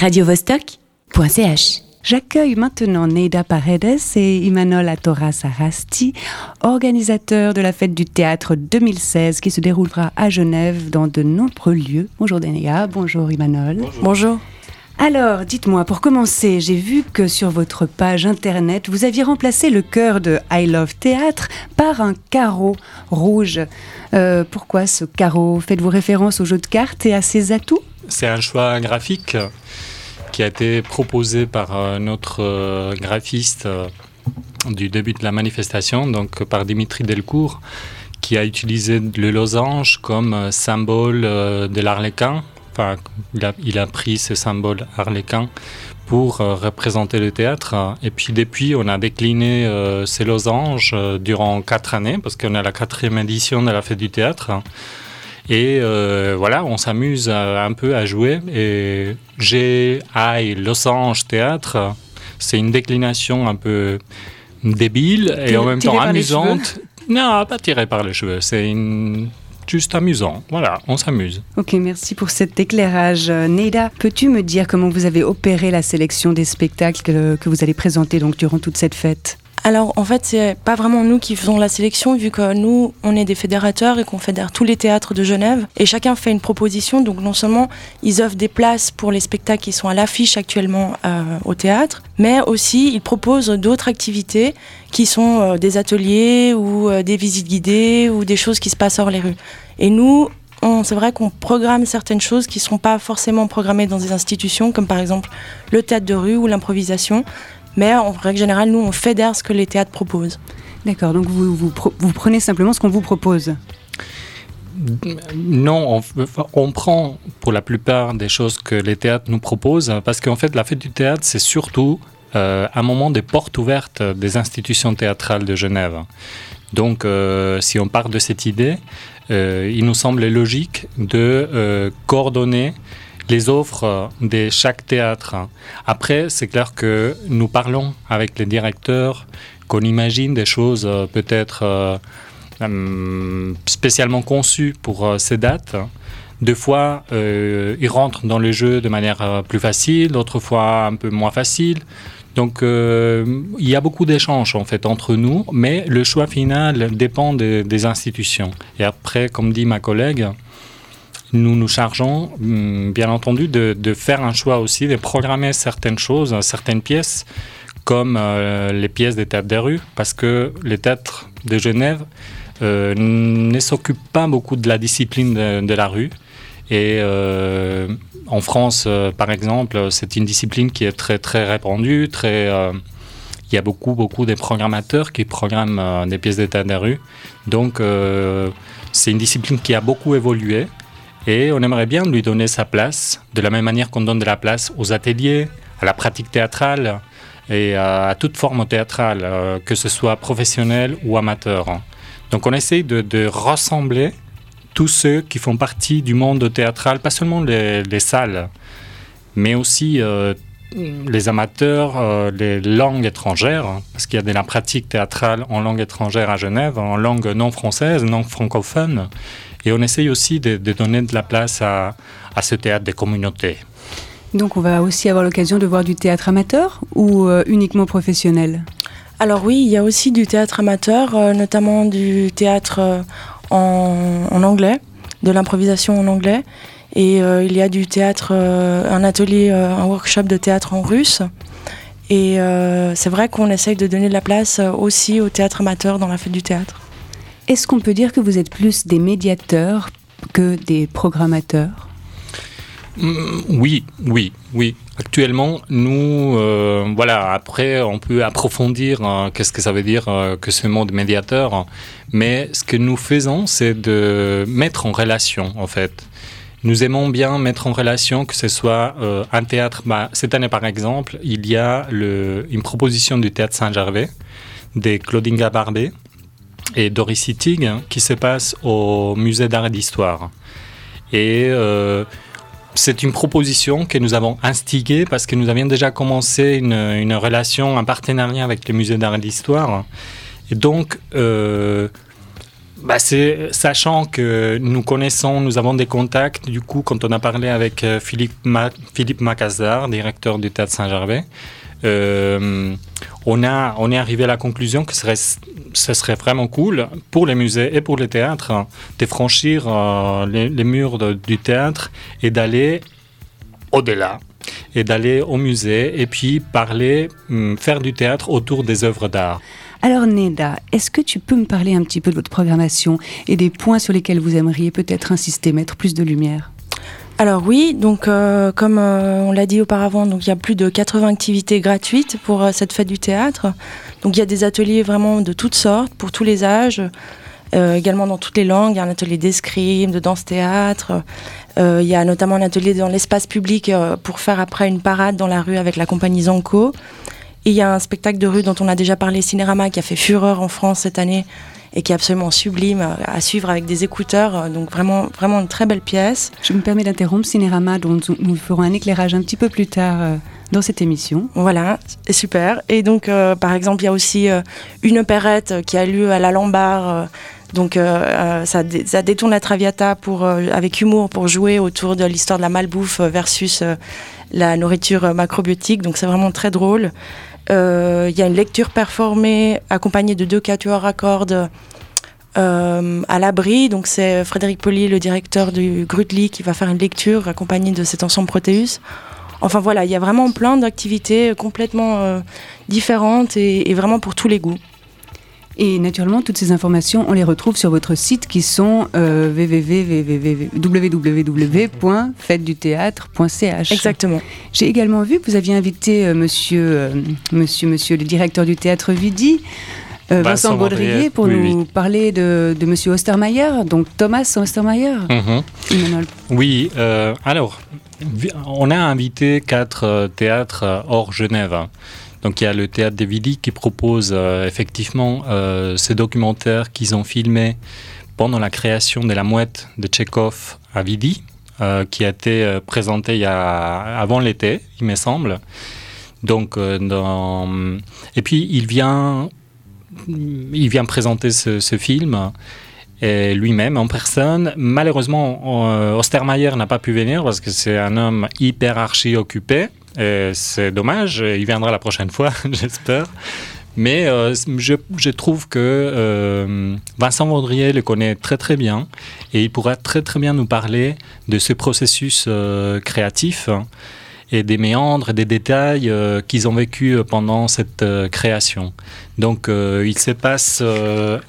radiovostok.ch. J'accueille maintenant Neida Paredes et Imanol Atoras Arasti, organisateurs de la fête du théâtre 2016 qui se déroulera à Genève dans de nombreux lieux. Bonjour Neida, bonjour Imanol. Bonjour. Alors, dites-moi, pour commencer, j'ai vu que sur votre page internet, vous aviez remplacé le cœur de I Love Théâtre par un carreau rouge. Euh, pourquoi ce carreau? Faites-vous référence au jeu de cartes et à ses atouts? C'est un choix graphique qui a été proposé par notre euh, graphiste euh, du début de la manifestation, donc par Dimitri Delcourt, qui a utilisé le losange comme symbole de l'arlequin. Il a, il a, pris ce symbole arlequin pour représenter le théâtre. Et puis depuis, on a décliné ces losanges durant quatre années, parce qu'on a la quatrième édition de la fête du théâtre. Et euh, voilà, on s'amuse un peu à jouer. Et G.I. Los Angeles Théâtre, c'est une déclination un peu débile et en même temps amusante. Non, pas tiré par les cheveux. C'est juste amusant. Voilà, on s'amuse. Ok, merci pour cet éclairage. Neida, peux-tu me dire comment vous avez opéré la sélection des spectacles que, que vous allez présenter donc durant toute cette fête? Alors en fait, c'est pas vraiment nous qui faisons la sélection vu que nous, on est des fédérateurs et qu'on fédère tous les théâtres de Genève et chacun fait une proposition. Donc non seulement ils offrent des places pour les spectacles qui sont à l'affiche actuellement euh, au théâtre, mais aussi ils proposent d'autres activités qui sont euh, des ateliers ou euh, des visites guidées ou des choses qui se passent hors les rues. Et nous, c'est vrai qu'on programme certaines choses qui ne sont pas forcément programmées dans des institutions, comme par exemple le théâtre de rue ou l'improvisation, mais en règle générale, nous, on fédère ce que les théâtres proposent. D'accord, donc vous, vous, prenez simplement ce qu'on vous propose non, on, prend pour la plupart des choses que les théâtres nous proposent, parce qu'en fait, la fête du théâtre, c'est surtout euh, un moment des portes ouvertes des institutions théâtrales de Genève. Donc, euh, si on part de cette idée, euh, il nous semble logique de coordonner les offres de chaque théâtre. Après, c'est clair que nous parlons avec les directeurs, qu'on imagine des choses euh, peut-être euh, hum, spécialement conçues pour euh, ces dates. Deux fois, ils rentrent dans le jeu de manière plus facile, d'autres fois un peu moins facile. Donc, il y a beaucoup d'échanges en fait entre nous, mais le choix final dépend des institutions. Et après, comme dit ma collègue, nous nous chargeons, hum, bien entendu, de, faire un choix aussi, de programmer certaines choses, certaines pièces, comme euh, les pièces des théâtres des rues, parce que les théâtres de Genève euh, ne s'occupent pas beaucoup de la discipline de, la rue. Et euh, en France, par exemple, c'est une discipline qui est très, très répandue, très il y a beaucoup, beaucoup de programmateurs qui programment des pièces d'état des rues. Donc, c'est une discipline qui a beaucoup évolué. Et on aimerait bien lui donner sa place, de la même manière qu'on donne de la place aux ateliers, à la pratique théâtrale et à, toute forme théâtrale, euh, que ce soit professionnel ou amateur. Donc on essaye de, rassembler tous ceux qui font partie du monde théâtral, pas seulement les, salles, mais aussi euh, les amateurs, euh, les langues étrangères, parce qu'il y a de la pratique théâtrale en langue étrangère à Genève, en langue non française, non francophone. Et on essaye aussi de, donner de la place à, ce théâtre des communautés. Donc on va aussi avoir l'occasion de voir du théâtre amateur ou euh, uniquement professionnel? Alors oui, il y a aussi du théâtre amateur, euh, notamment du théâtre euh, en, anglais, de l'improvisation en anglais. Et il y a du théâtre, un atelier, un workshop de théâtre en russe. Et c'est vrai qu'on essaye de donner de la place aussi au théâtre amateur dans la fête du théâtre. Est-ce qu'on peut dire que vous êtes plus des médiateurs que des programmateurs? Mm, oui, oui, oui. Actuellement, nous, euh, voilà, après, on peut approfondir hein, qu'est-ce que ça veut dire euh, que ce mot de médiateur. Mais ce que nous faisons, c'est de mettre en relation, en fait. Nous aimons bien mettre en relation que ce soit euh, un théâtre. Bah, cette année, par exemple, il y a une proposition du théâtre Saint-Gervais de Claudine Gabardé et Doris Sittig qui se passe au musée d'art et d'histoire. Et euh, c'est une proposition que nous avons instiguée parce que nous avions déjà commencé une, relation, un partenariat avec le musée d'art et d'histoire. Et donc, euh, bah sachant que nous connaissons, nous avons des contacts. Du coup, quand on a parlé avec euh, Philippe, Philippe Macazard, directeur du Théâtre Saint-Gervais, on, a, on est arrivé à la conclusion que ce serait, ce serait vraiment cool pour les musées et pour les théâtres de franchir euh, les, murs du théâtre et d'aller au-delà et d'aller au musée et puis parler, hum, faire du théâtre autour des œuvres d'art. Alors Neda, est-ce que tu peux me parler un petit peu de votre programmation et des points sur lesquels vous aimeriez peut-être insister, mettre plus de lumière? Alors oui, donc euh, comme euh, on l'a dit auparavant, il y a plus de 80 activités gratuites pour euh, cette fête du théâtre. Donc il y a des ateliers vraiment de toutes sortes, pour tous les âges, également dans toutes les langues. Il y a un atelier d'escrime, de danse-théâtre. il y a notamment un atelier dans l'espace public pour faire après une parade dans la rue avec la compagnie Zanko. Et il y a un spectacle de rue dont on a déjà parlé, Cinérama, qui a fait fureur en France cette année et qui est absolument sublime à suivre avec des écouteurs. Donc vraiment, vraiment une très belle pièce. Je me permets d'interrompre Cinérama, dont nous ferons un éclairage un petit peu plus tard euh, dans cette émission. Voilà, super. Et donc, euh, par exemple, il y a aussi euh, une opérette qui a lieu à la Lombard. donc, ça, ça, détourne la Traviata pour, avec humour pour jouer autour de l'histoire de la malbouffe versus la nourriture macrobiotique. Donc, c'est vraiment très drôle. Euh, il y a une lecture performée accompagnée de deux quatuors à cordes euh, à l'abri. Donc c'est Frédéric Poli, le directeur du Grutli, qui va faire une lecture accompagnée de cet ensemble Proteus. Enfin voilà, il y a vraiment plein d'activités complètement euh, différentes et, vraiment pour tous les goûts. Et naturellement, toutes ces informations, on les retrouve sur votre site qui sont euh, www.fêteduthéâtre.ch. Exactement. J'ai également vu que vous aviez invité euh, monsieur, euh, monsieur, monsieur le directeur du théâtre Vidi. Euh, Vincent, Baudrier pour nous parler de, de Monsieur Ostermayer, donc Thomas Ostermayer. Mhm. Oui, alors, on a invité quatre théâtres hors Genève. Donc il y a le théâtre de Vidi qui propose euh, effectivement euh, ces documentaires qu'ils ont filmés pendant la création de la mouette de Tchekhov à Vidi, euh, qui a été présenté il y a, avant l'été, il me semble. Donc, et puis il vient, il vient présenter ce, ce film lui-même en personne. Malheureusement, Ostermayer n'a pas pu venir parce que c'est un homme hyper archi occupé. C'est dommage, il viendra la prochaine fois, j'espère. Mais euh, je, trouve que euh, Vincent Vaudrier le connaît très très bien et il pourra très très bien nous parler de ce processus euh, créatif hein, et des méandres, des détails qu'ils ont vécu pendant cette création. Donc il se passe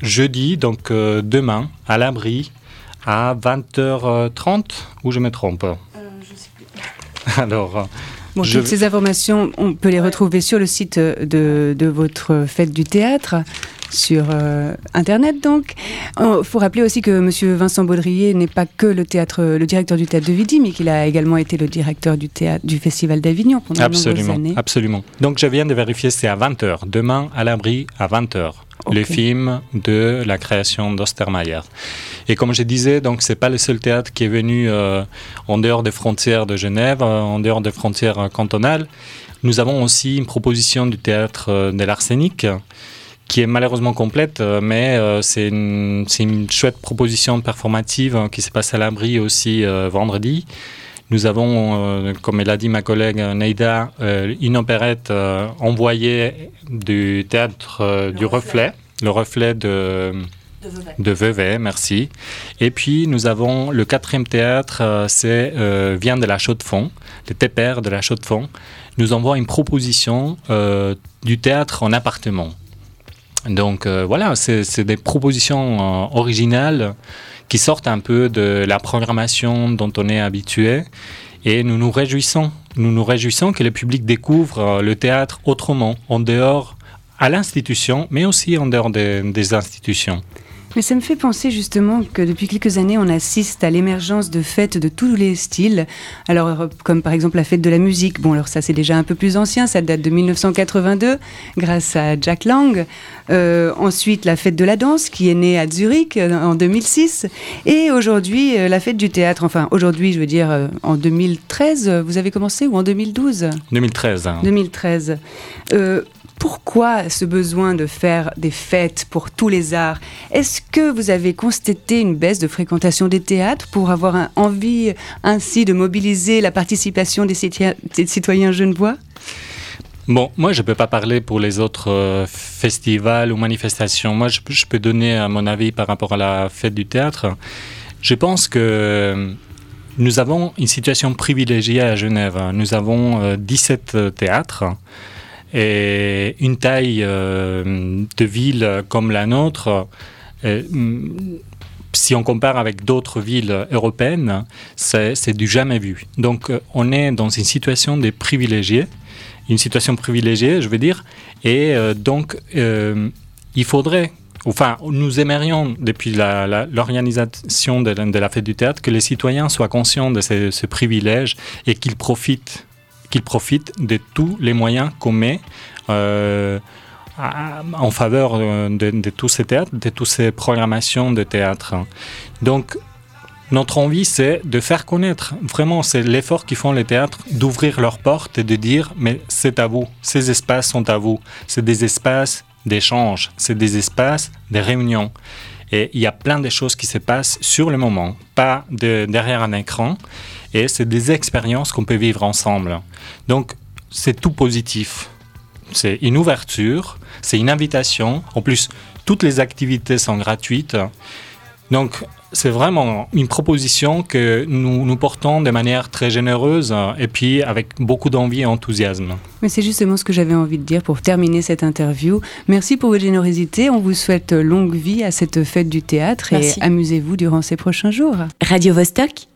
jeudi, donc demain, à l'abri, à 20h30, ou je me trompe? Je sais plus. Alors. Toutes ces informations, on peut les retrouver sur le site de, de votre fête du théâtre sur euh, Internet donc. Il oh, faut rappeler aussi que M. Vincent Baudrier n'est pas que le, théâtre, le directeur du théâtre de Vidi, mais qu'il a également été le directeur du, théâtre, du Festival d'Avignon pendant absolument, années. Absolument. Donc je viens de vérifier, c'est à 20h. Demain, à l'abri, à 20h. Le film de la création d'Ostermayer. Et comme je disais, donc c'est pas le seul théâtre qui est venu euh, en dehors des frontières de Genève, euh, en dehors des frontières euh, cantonales. Nous avons aussi une proposition du théâtre de l'Arsenic qui est malheureusement complète, mais c'est une, une, chouette proposition performative hein, qui s'est passée à l'abri aussi vendredi. Nous avons, comme elle a dit ma collègue Neida, une opérette envoyée du théâtre du Reflet, le Reflet de de Vevey. merci. Et puis nous avons le quatrième théâtre, euh, c'est euh, vient de la Chaux-de-Fonds, le TPR de la Chaux-de-Fonds. Nous envoie une proposition euh, du théâtre en appartement. Donc voilà, c'est des propositions originales qui sortent un peu de la programmation dont on est habitué. Et nous nous réjouissons, nous nous réjouissons que le public découvre le théâtre autrement, en dehors à l'institution, mais aussi en dehors des institutions. Mais ça me fait penser justement que depuis quelques années, on assiste à l'émergence de fêtes de tous les styles. Alors, euh, comme par exemple la fête de la musique. Bon, alors ça, c'est déjà un peu plus ancien, ça date de 1982, grâce à Jack Lang. Euh, ensuite, la fête de la danse, qui est née à Zurich euh, en 2006. Et aujourd'hui, la fête du théâtre. Enfin, aujourd'hui, je veux dire, en 2013, vous avez commencé ou en 2012 2013. 2013 pourquoi ce besoin de faire des fêtes pour tous les arts? Est-ce que vous avez constaté une baisse de fréquentation des théâtres pour avoir envie ainsi de mobiliser la participation des, citoyens genevois? Bon, moi, je ne peux pas parler pour les autres euh, festivals ou manifestations. Moi, je, peux donner mon avis par rapport à la fête du théâtre. Je pense que nous avons une situation privilégiée à Genève. Nous avons 17 euh, théâtres et une taille euh, de ville comme la nôtre. si on compare avec d'autres villes européennes, c'est du jamais vu. Donc on est dans une situation de privilégiés une situation privilégiée, je veux dire. Et euh, donc, euh, il faudrait, enfin, nous aimerions, depuis l'organisation de, la fête du théâtre, que les citoyens soient conscients de ce, privilège et qu'ils profitent, qu'ils profitent de tous les moyens qu'on met. Euh, en faveur de, de, tous ces théâtres, de toutes ces programmations de théâtre. Donc, notre envie, c'est de faire connaître. Vraiment, c'est l'effort qu'ils font les théâtres, d'ouvrir leurs portes et de dire, mais c'est à vous, ces espaces sont à vous. C'est des espaces d'échange, c'est des espaces de réunion. Et il y a plein de choses qui se passent sur le moment, pas derrière un écran. Et c'est des expériences qu'on peut vivre ensemble. Donc, c'est tout positif. C'est une ouverture, c'est une invitation. En plus, toutes les activités sont gratuites. Donc, c'est vraiment une proposition que nous, nous portons de manière très généreuse et puis avec beaucoup d'envie et enthousiasme. Mais c'est justement ce que j'avais envie de dire pour terminer cette interview. Merci pour votre générosité. On vous souhaite longue vie à cette fête du théâtre et amusez-vous durant ces prochains jours. Radio -Vostok